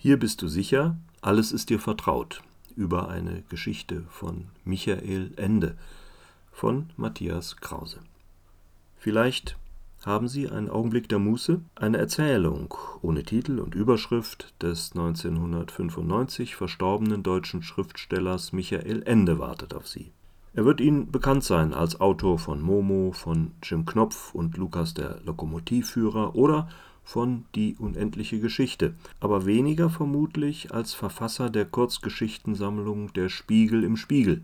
Hier bist du sicher, alles ist dir vertraut. Über eine Geschichte von Michael Ende von Matthias Krause. Vielleicht haben Sie einen Augenblick der Muße? Eine Erzählung ohne Titel und Überschrift des 1995 verstorbenen deutschen Schriftstellers Michael Ende wartet auf Sie. Er wird Ihnen bekannt sein als Autor von Momo, von Jim Knopf und Lukas der Lokomotivführer oder von Die unendliche Geschichte, aber weniger vermutlich als Verfasser der Kurzgeschichtensammlung Der Spiegel im Spiegel,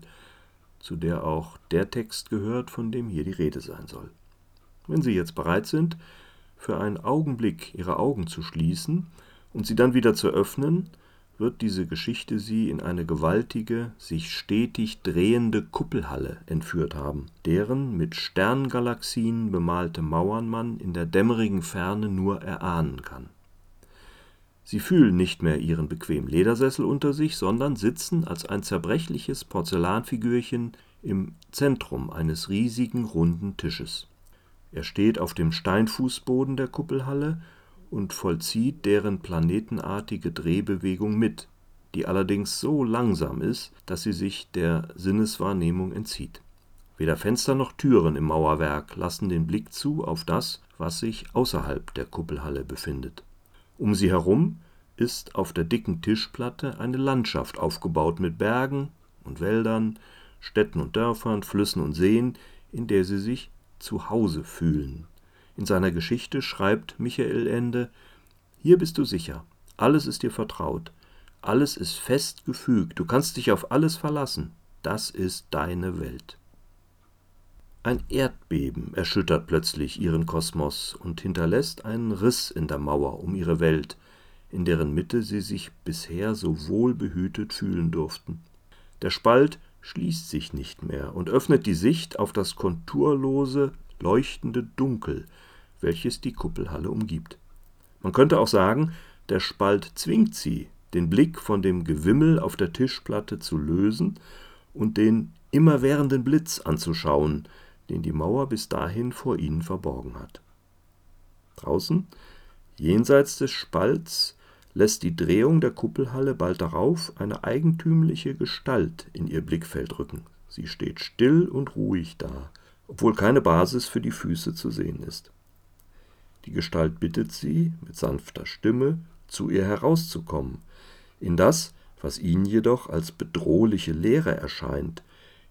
zu der auch der Text gehört, von dem hier die Rede sein soll. Wenn Sie jetzt bereit sind, für einen Augenblick Ihre Augen zu schließen und sie dann wieder zu öffnen, wird diese Geschichte Sie in eine gewaltige, sich stetig drehende Kuppelhalle entführt haben, deren mit Sterngalaxien bemalte Mauern man in der dämmerigen Ferne nur erahnen kann. Sie fühlen nicht mehr ihren bequemen Ledersessel unter sich, sondern sitzen als ein zerbrechliches Porzellanfigürchen im Zentrum eines riesigen runden Tisches. Er steht auf dem Steinfußboden der Kuppelhalle und vollzieht deren planetenartige Drehbewegung mit, die allerdings so langsam ist, dass sie sich der Sinneswahrnehmung entzieht. Weder Fenster noch Türen im Mauerwerk lassen den Blick zu auf das, was sich außerhalb der Kuppelhalle befindet. Um sie herum ist auf der dicken Tischplatte eine Landschaft aufgebaut mit Bergen und Wäldern, Städten und Dörfern, Flüssen und Seen, in der sie sich zu Hause fühlen. In seiner Geschichte schreibt Michael Ende Hier bist du sicher, alles ist dir vertraut, alles ist fest gefügt, du kannst dich auf alles verlassen, das ist deine Welt. Ein Erdbeben erschüttert plötzlich ihren Kosmos und hinterlässt einen Riss in der Mauer um ihre Welt, in deren Mitte sie sich bisher so wohl behütet fühlen durften. Der Spalt schließt sich nicht mehr und öffnet die Sicht auf das konturlose, leuchtende Dunkel, welches die Kuppelhalle umgibt. Man könnte auch sagen, der Spalt zwingt sie, den Blick von dem Gewimmel auf der Tischplatte zu lösen und den immerwährenden Blitz anzuschauen, den die Mauer bis dahin vor ihnen verborgen hat. Draußen, jenseits des Spalts, lässt die Drehung der Kuppelhalle bald darauf eine eigentümliche Gestalt in ihr Blickfeld rücken. Sie steht still und ruhig da, obwohl keine Basis für die Füße zu sehen ist. Die Gestalt bittet sie mit sanfter Stimme, zu ihr herauszukommen, in das, was ihnen jedoch als bedrohliche Leere erscheint,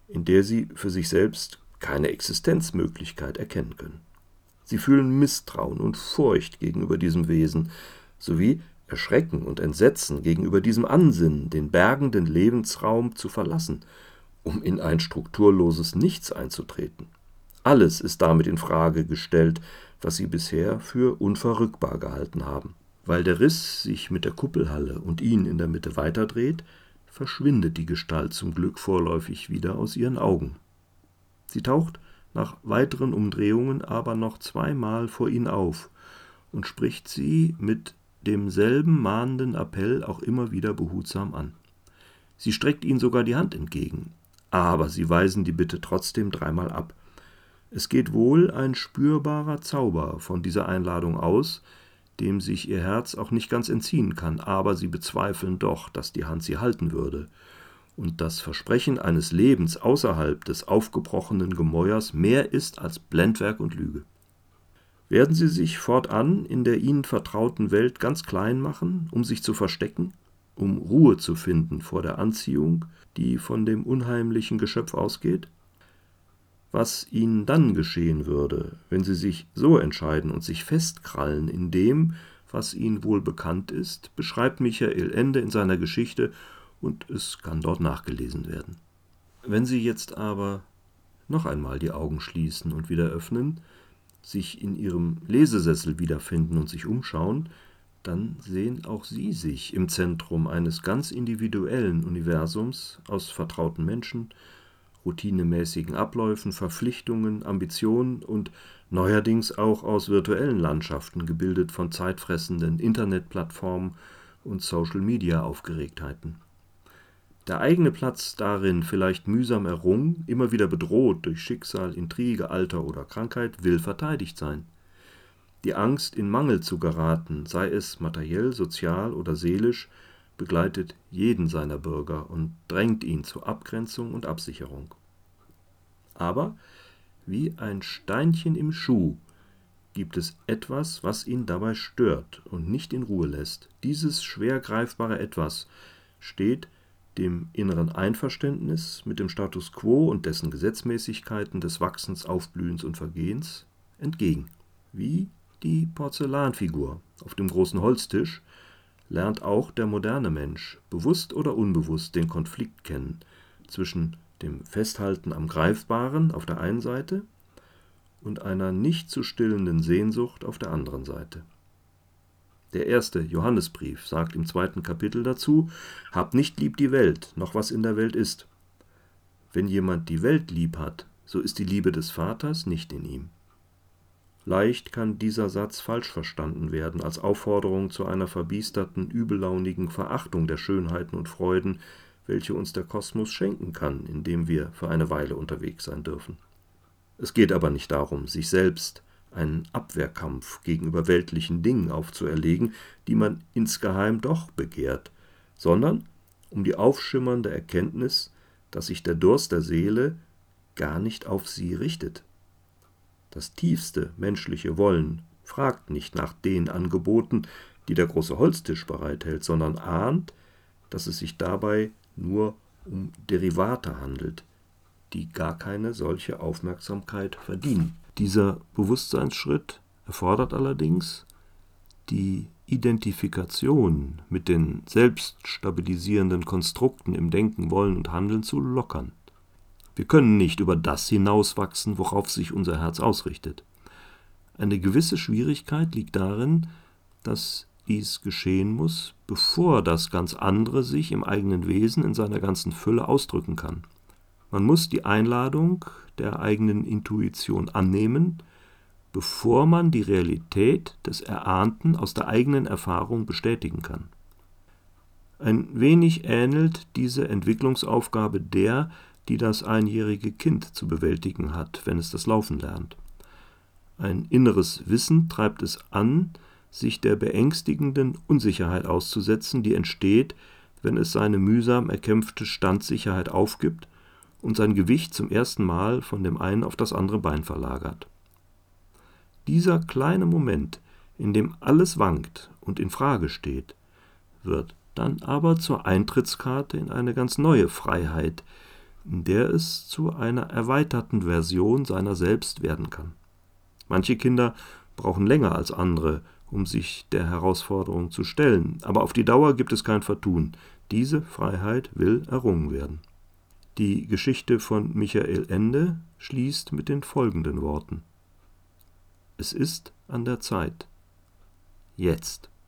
in der sie für sich selbst keine Existenzmöglichkeit erkennen können. Sie fühlen Misstrauen und Furcht gegenüber diesem Wesen, sowie Erschrecken und Entsetzen gegenüber diesem Ansinnen, den bergenden Lebensraum zu verlassen, um in ein strukturloses Nichts einzutreten. Alles ist damit in Frage gestellt, was sie bisher für unverrückbar gehalten haben. Weil der Riss sich mit der Kuppelhalle und ihn in der Mitte weiterdreht, verschwindet die Gestalt zum Glück vorläufig wieder aus ihren Augen. Sie taucht nach weiteren Umdrehungen aber noch zweimal vor ihn auf und spricht sie mit demselben mahnenden Appell auch immer wieder behutsam an. Sie streckt ihnen sogar die Hand entgegen, aber sie weisen die Bitte trotzdem dreimal ab. Es geht wohl ein spürbarer Zauber von dieser Einladung aus, dem sich ihr Herz auch nicht ganz entziehen kann, aber sie bezweifeln doch, dass die Hand sie halten würde, und das Versprechen eines Lebens außerhalb des aufgebrochenen Gemäuers mehr ist als Blendwerk und Lüge. Werden sie sich fortan in der ihnen vertrauten Welt ganz klein machen, um sich zu verstecken, um Ruhe zu finden vor der Anziehung, die von dem unheimlichen Geschöpf ausgeht? Was ihnen dann geschehen würde, wenn sie sich so entscheiden und sich festkrallen in dem, was ihnen wohl bekannt ist, beschreibt Michael Ende in seiner Geschichte und es kann dort nachgelesen werden. Wenn Sie jetzt aber noch einmal die Augen schließen und wieder öffnen, sich in ihrem Lesesessel wiederfinden und sich umschauen, dann sehen auch sie sich im Zentrum eines ganz individuellen Universums aus vertrauten Menschen, routinemäßigen Abläufen, Verpflichtungen, Ambitionen und neuerdings auch aus virtuellen Landschaften, gebildet von zeitfressenden Internetplattformen und Social-Media-Aufgeregtheiten. Der eigene Platz darin, vielleicht mühsam errungen, immer wieder bedroht durch Schicksal, Intrige, Alter oder Krankheit, will verteidigt sein. Die Angst, in Mangel zu geraten, sei es materiell, sozial oder seelisch, begleitet jeden seiner Bürger und drängt ihn zur Abgrenzung und Absicherung. Aber wie ein Steinchen im Schuh gibt es etwas, was ihn dabei stört und nicht in Ruhe lässt. Dieses schwer greifbare Etwas steht dem inneren Einverständnis mit dem Status quo und dessen Gesetzmäßigkeiten des Wachsens, Aufblühens und Vergehens entgegen. Wie die Porzellanfigur auf dem großen Holztisch lernt auch der moderne Mensch, bewusst oder unbewusst, den Konflikt kennen zwischen dem Festhalten am Greifbaren auf der einen Seite und einer nicht zu stillenden Sehnsucht auf der anderen Seite. Der erste Johannesbrief sagt im zweiten Kapitel dazu: Habt nicht lieb die Welt, noch was in der Welt ist. Wenn jemand die Welt lieb hat, so ist die Liebe des Vaters nicht in ihm. Leicht kann dieser Satz falsch verstanden werden als Aufforderung zu einer verbiesterten, übellaunigen Verachtung der Schönheiten und Freuden, welche uns der Kosmos schenken kann, indem wir für eine Weile unterwegs sein dürfen. Es geht aber nicht darum, sich selbst einen Abwehrkampf gegenüber weltlichen Dingen aufzuerlegen, die man insgeheim doch begehrt, sondern um die aufschimmernde Erkenntnis, dass sich der Durst der Seele gar nicht auf sie richtet. Das tiefste menschliche Wollen fragt nicht nach den Angeboten, die der große Holztisch bereithält, sondern ahnt, dass es sich dabei nur um Derivate handelt, die gar keine solche Aufmerksamkeit verdienen. Dieser Bewusstseinsschritt erfordert allerdings die Identifikation mit den selbststabilisierenden Konstrukten im Denken, Wollen und Handeln zu lockern. Wir können nicht über das hinauswachsen, worauf sich unser Herz ausrichtet. Eine gewisse Schwierigkeit liegt darin, dass dies geschehen muss, bevor das ganz andere sich im eigenen Wesen in seiner ganzen Fülle ausdrücken kann. Man muss die Einladung der eigenen Intuition annehmen, bevor man die Realität des Erahnten aus der eigenen Erfahrung bestätigen kann. Ein wenig ähnelt diese Entwicklungsaufgabe der, die das einjährige Kind zu bewältigen hat, wenn es das Laufen lernt. Ein inneres Wissen treibt es an, sich der beängstigenden Unsicherheit auszusetzen, die entsteht, wenn es seine mühsam erkämpfte Standsicherheit aufgibt und sein Gewicht zum ersten Mal von dem einen auf das andere Bein verlagert. Dieser kleine Moment, in dem alles wankt und in Frage steht, wird dann aber zur Eintrittskarte in eine ganz neue Freiheit, in der es zu einer erweiterten Version seiner selbst werden kann. Manche Kinder brauchen länger als andere, um sich der Herausforderung zu stellen, aber auf die Dauer gibt es kein Vertun. Diese Freiheit will errungen werden. Die Geschichte von Michael Ende schließt mit den folgenden Worten. Es ist an der Zeit. Jetzt.